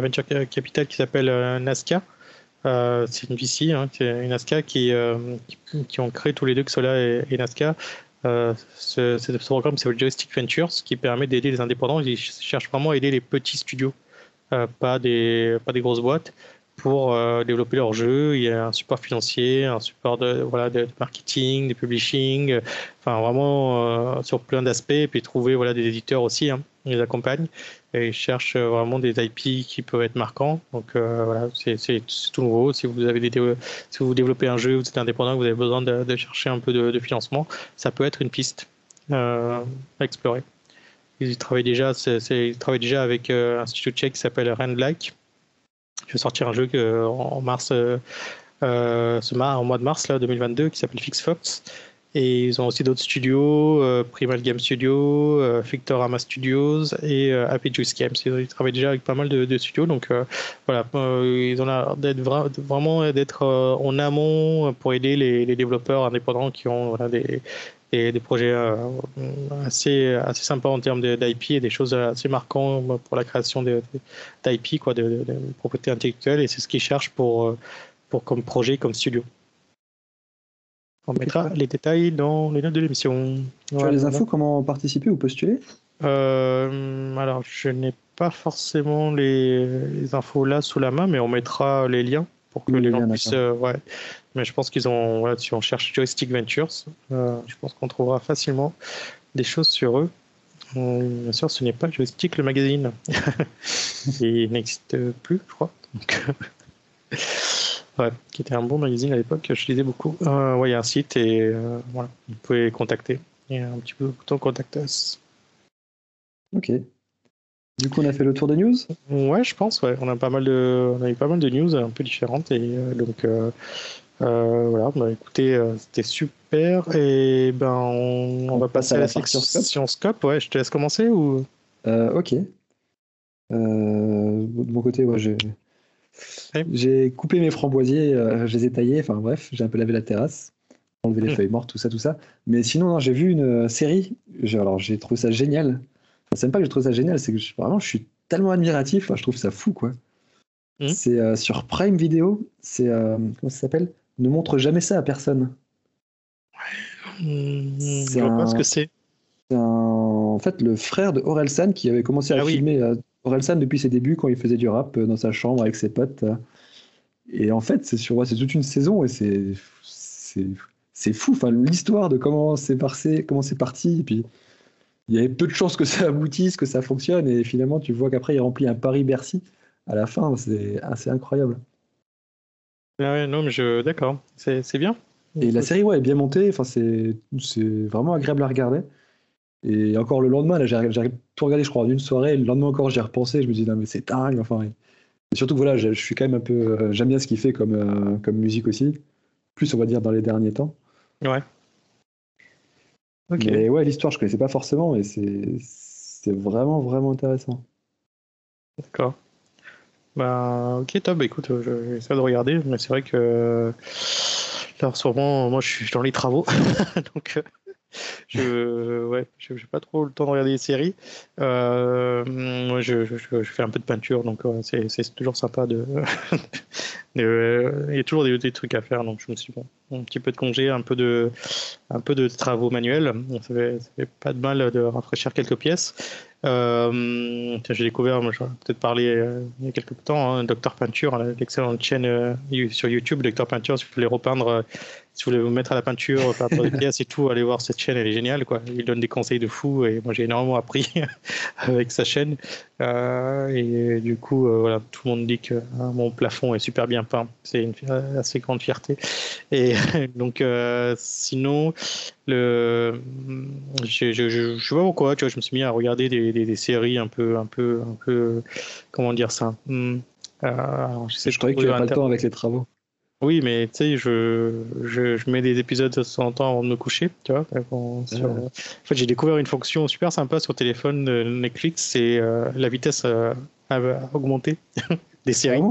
venture capital qui s'appelle euh, Nasca. c'est une VC, hein, une Nasca qui, qui, ont créé tous les deux Xola et, et Nasca. ce, ce, programme c'est Joystick Ventures qui permet d'aider les indépendants. Ils cherchent vraiment à aider les petits studios, pas des grosses boîtes pour euh, développer leur jeu. Il y a un support financier, un support de, voilà, de marketing, de publishing, euh, vraiment euh, sur plein d'aspects. Et puis trouver voilà, des éditeurs aussi, hein, ils les accompagnent. Et ils cherchent vraiment des IP qui peuvent être marquants. Donc voilà, c'est tout nouveau. Si vous, avez des, si vous développez un jeu, vous êtes indépendant, vous avez besoin de, chercher un peu de, financement, ça peut être une piste à explorer. Ils travaillent déjà, ils travaillent déjà avec un studio tchèque qui s'appelle Randlike je vais sortir un jeu en mars, euh, euh, ce en mois de mars là, 2022 qui s'appelle Fix Fox. Et ils ont aussi d'autres studios, euh, Primal Game Studio, euh, Victorama Studios et Happy Juice Games. Ils, travaillent déjà avec pas mal de, studios, donc voilà, ils ont l'air d'être vraiment d'être en amont pour aider les, les, développeurs indépendants qui ont voilà, des, des, des projets euh, assez, assez sympas en termes d'IP et des choses assez marquantes pour la création d'IP, quoi, de, de, de, propriété intellectuelle, et c'est ce qu'ils cherchent pour, euh, pour comme projet, comme studio. On mettra les détails dans les notes de l'émission. Tu as les infos, comment participer ou postuler? Euh, Alors, je n'ai pas forcément les, les, infos là sous la main, mais on mettra les liens pour que les gens puissent. Euh, ouais. Mais je pense qu'ils ont. Voilà, si on cherche Joystick Ventures, euh, je pense qu'on trouvera facilement des choses sur eux. Euh, bien sûr, ce n'est pas Joystick le magazine. Il n'existe plus, je crois. Donc, ouais, qui était un bon magazine à l'époque, je lisais beaucoup. ouais, il y a un site et voilà, vous pouvez contacter. Il y a un petit peu de contact us. Ok. Du coup, on a fait le tour des news? Ouais, je pense, ouais. On a, pas mal de, on a eu pas mal de news un peu différentes. Et euh, donc, euh, euh, voilà, bah, écoutez, c'était super. Et ben, on, on va passer à la, section scope. Ouais, je te laisse commencer ou? Ok. de mon côté, ouais, j'ai. J'ai coupé mes framboisiers, je les ai taillés, enfin bref, j'ai un peu lavé la terrasse, enlevé les hmm. feuilles mortes, tout ça, tout ça. Mais sinon, j'ai vu une série, alors j'ai trouvé ça génial c'est même pas que je trouve ça génial, c'est que je, vraiment, je suis tellement admiratif, je trouve ça fou, quoi. Hmm. C'est euh, sur Prime Video, c'est. Euh, comment ça s'appelle? Ne montre jamais ça à personne. Hmm, je vois pas ce que c'est. C'est en fait le frère de Orelsan qui avait commencé à ah filmer euh, Orelsan depuis ses débuts quand il faisait du rap dans sa chambre avec ses potes. Et en fait, c'est sur c'est toute une saison et c'est c'est fou. Enfin, l'histoire de comment c'est parti, comment c'est parti, et puis il y avait peu de chances que ça aboutisse, que ça fonctionne, et finalement, tu vois qu'après, il remplit un Paris-Bercy à la fin, c'est assez incroyable. Ah non, mais je. D'accord, c'est bien. Et la série, ouais, est bien montée, enfin, c'est vraiment agréable à regarder. Et encore le lendemain, j'arrive tout regarder, je crois, en une soirée, le lendemain encore, j'y ai repensé, je me dis, non, mais c'est dingue, enfin. Et surtout que voilà, je, suis quand même un peu. Euh, j'aime bien ce qu'il fait comme, euh, comme musique aussi. Plus, on va dire, dans les derniers temps. Ouais. Mais ouais, l'histoire, je connaissais pas forcément, et c'est vraiment, vraiment intéressant. D'accord. Bah, ok, top. Bah, écoute, je vais essayer de regarder, mais c'est vrai que là, sûrement, moi, je suis dans les travaux, donc euh, je ouais, pas trop le temps de regarder les séries. Euh, moi, je, je, je, fais un peu de peinture, donc c'est toujours sympa de. il y a toujours des, trucs à faire, donc je me suis bon, un petit peu de congé, un peu de, un peu de travaux manuels. Ça fait, ça fait pas de mal de rafraîchir quelques pièces. Euh, j'ai découvert, je vais peut-être parler euh, il y a quelques temps, hein, Docteur Peinture, l'excellente chaîne euh, sur YouTube, Docteur Peinture, si vous voulez repeindre si vous voulez vous mettre à la peinture, peindre des pièces et tout, allez voir cette chaîne, elle est géniale. Quoi. Il donne des conseils de fou et moi j'ai énormément appris avec sa chaîne. Euh, et du coup, euh, voilà, tout le monde dit que hein, mon plafond est super bien peint. C'est une assez grande fierté. Et donc, euh, sinon, le, je, je, je, je, sais pas pourquoi, tu vois, je me suis mis à regarder des, des, des séries un peu, un peu, un peu, comment dire ça. Hmm, je, sais, je croyais que tu n'avais pas le temps avec les travaux. Oui, mais tu sais, je, je, je, mets des épisodes de temps en temps avant de me coucher, tu vois. En fait, j'ai découvert une fonction super sympa sur téléphone de Netflix, c'est euh, la vitesse euh, à, augmenter des séries.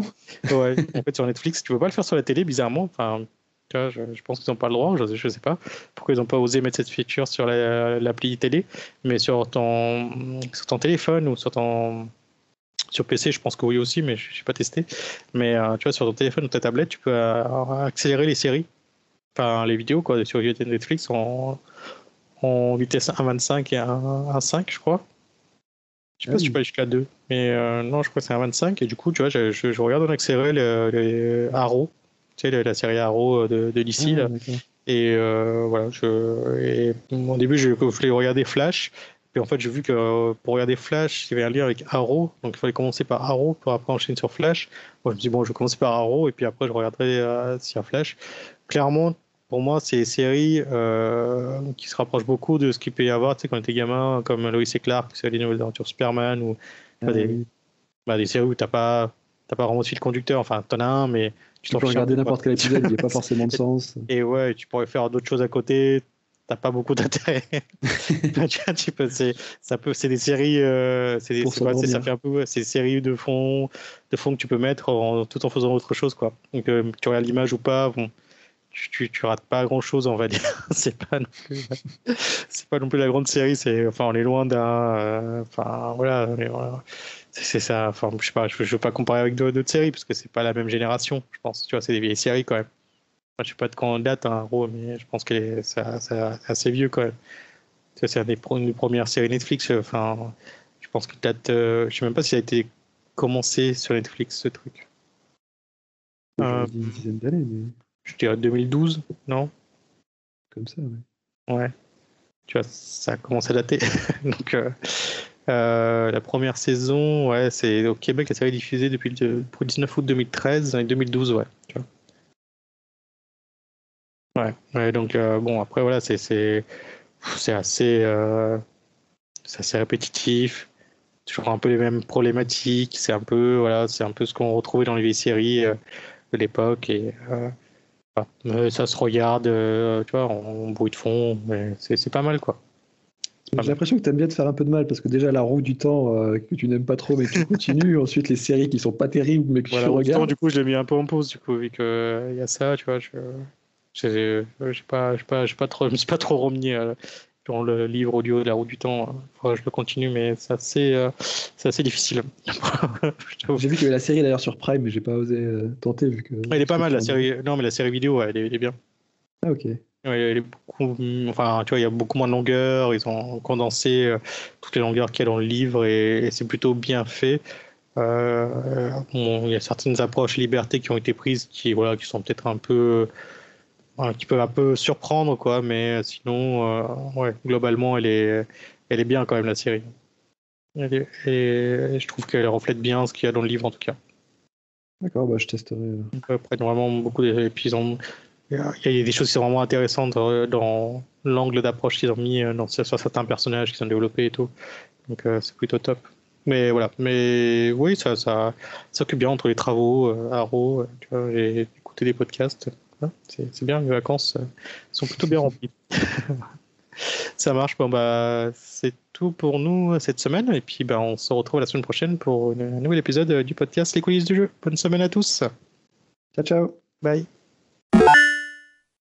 Ah ouais. En fait, sur Netflix, tu peux pas le faire sur la télé, bizarrement. Enfin, tu vois, je, pense qu'ils n'ont pas le droit, je, je sais pas pourquoi ils n'ont pas osé mettre cette feature sur l'appli télé, mais sur ton, sur ton téléphone ou sur ton sur PC, je pense que oui aussi, mais je n'ai pas testé. Mais euh, tu vois, sur ton téléphone ou ta tablette, tu peux euh, accélérer les séries, enfin les vidéos quoi, sur Netflix en, en vitesse 1.25 et 1.5, je crois. Je sais pas si tu peux aller jusqu'à 2, mais euh, non, je crois que c'est 1.25. Et du coup, tu vois, je, je, regarde en accéléré les Arrow, tu sais, la série Arrow de, de DC. Ah, et voilà, je, et, au début, je voulais regarder Flash, et en fait, j'ai vu que euh, pour regarder Flash, il y avait un lien avec Arrow. Donc il fallait commencer par Arrow pour après enchaîner sur Flash. Moi, je me dis, bon, je vais commencer par Arrow et puis après, je regarderai euh, s'il y a Flash. Clairement, pour moi, c'est des séries euh, qui se rapprochent beaucoup de ce qu'il peut y avoir tu sais, quand on était gamin, comme Lois et Clark, c'est les nouvelles aventures Superman, ou ah des, bah, des, séries où tu n'as pas, pas vraiment de fil conducteur. Enfin, tu en as un, mais tu, tu peux regarder n'importe quel épisode, il n'y a pas forcément de sens. Et ouais, tu pourrais faire d'autres choses à côté t'as pas beaucoup d'intérêt. c'est ça peut, c'est des séries, euh, c'est ça fait un peu, c'est des séries de fond, de fond que tu peux mettre en, tout en faisant autre chose, quoi. Donc, euh, tu regardes l'image ou pas, bon, tu, tu, rates pas grand chose, on va dire. c'est pas non plus, c'est pas non plus la grande série. C'est, enfin, on est loin d'un, euh, enfin, voilà, c'est ça. Enfin, je sais pas, je, je veux pas comparer avec d'autres séries parce que c'est pas la même génération, je pense. Tu vois, c'est des vieilles séries quand même. Je ne sais pas de quand on date, un hein, mais je pense que c'est assez vieux quand même. C'est une des premières séries Netflix. Enfin, je pense qu'il date. Euh, je sais même pas s'il a été commencé sur Netflix ce truc. Euh, une dizaine d'années, mais. Je dirais 2012, non? Comme ça, oui. Ouais. Tu vois, ça a commencé à dater. Donc, euh, la première saison, ouais, c'est au Québec, la série est diffusée depuis le 19 août 2013 et 2012, ouais. Tu vois. Ouais, ouais donc euh, bon, après, voilà, c'est c'est assez, euh, assez répétitif, toujours un peu les mêmes problématiques, c'est un peu, voilà, c'est un peu ce qu'on retrouvait dans les vieilles séries euh, de l'époque, et ça se regarde, tu vois, en, bruit de fond, mais c'est pas mal, quoi. J'ai l'impression que tu aimes bien te faire un peu de mal parce que déjà la roue du temps que tu n'aimes pas trop mais tu continues. Ensuite les séries qui sont pas terribles mais que tu regardes. du coup je l'ai mis un peu en pause du coup vu qu'il y a ça, tu vois. Je... Je ne pas, pas, pas trop, me suis pas trop remis euh, dans le livre audio de la route du temps. je le continue, mais c'est assez, euh, assez difficile. j'ai vu qu'il y avait la série d'ailleurs sur Prime, mais j'ai pas osé euh, tenter vu que. Elle est pas mal la série. Non, mais la série vidéo, elle, est, bien. Ah ok. elle est beaucoup, enfin, tu vois, il y a beaucoup moins de longueur. Ils ont condensé toutes les longueurs qu'il y a dans le livre et, c'est plutôt bien fait. il y a certaines approches liberté qui ont été prises qui, voilà, qui sont peut-être un peu qui peut un peu surprendre, quoi, mais sinon, euh, ouais, globalement, elle est, elle est bien quand même, la série. et je trouve qu'elle reflète bien ce qu'il y a dans le livre, en tout cas. D'accord, bah, je testerai. Après, vraiment beaucoup d'épisodes. Il y a des choses qui sont vraiment intéressantes euh, dans l'angle d'approche qu'ils ont mis euh, dans, sur certains personnages qui sont développés et tout. Donc, c'est plutôt top. Mais voilà, mais oui, ça, ça, ça occupe bien entre les travaux, Arrow, tu vois, j'ai écouté des podcasts. C'est bien, les vacances euh, sont plutôt bien remplies. Ça marche. Bon, bah, c'est tout pour nous euh, cette semaine. Et puis, bah, on se retrouve la semaine prochaine pour un nouvel épisode euh, du podcast Les coulisses du jeu. Bonne semaine à tous. Ciao, ciao. Bye.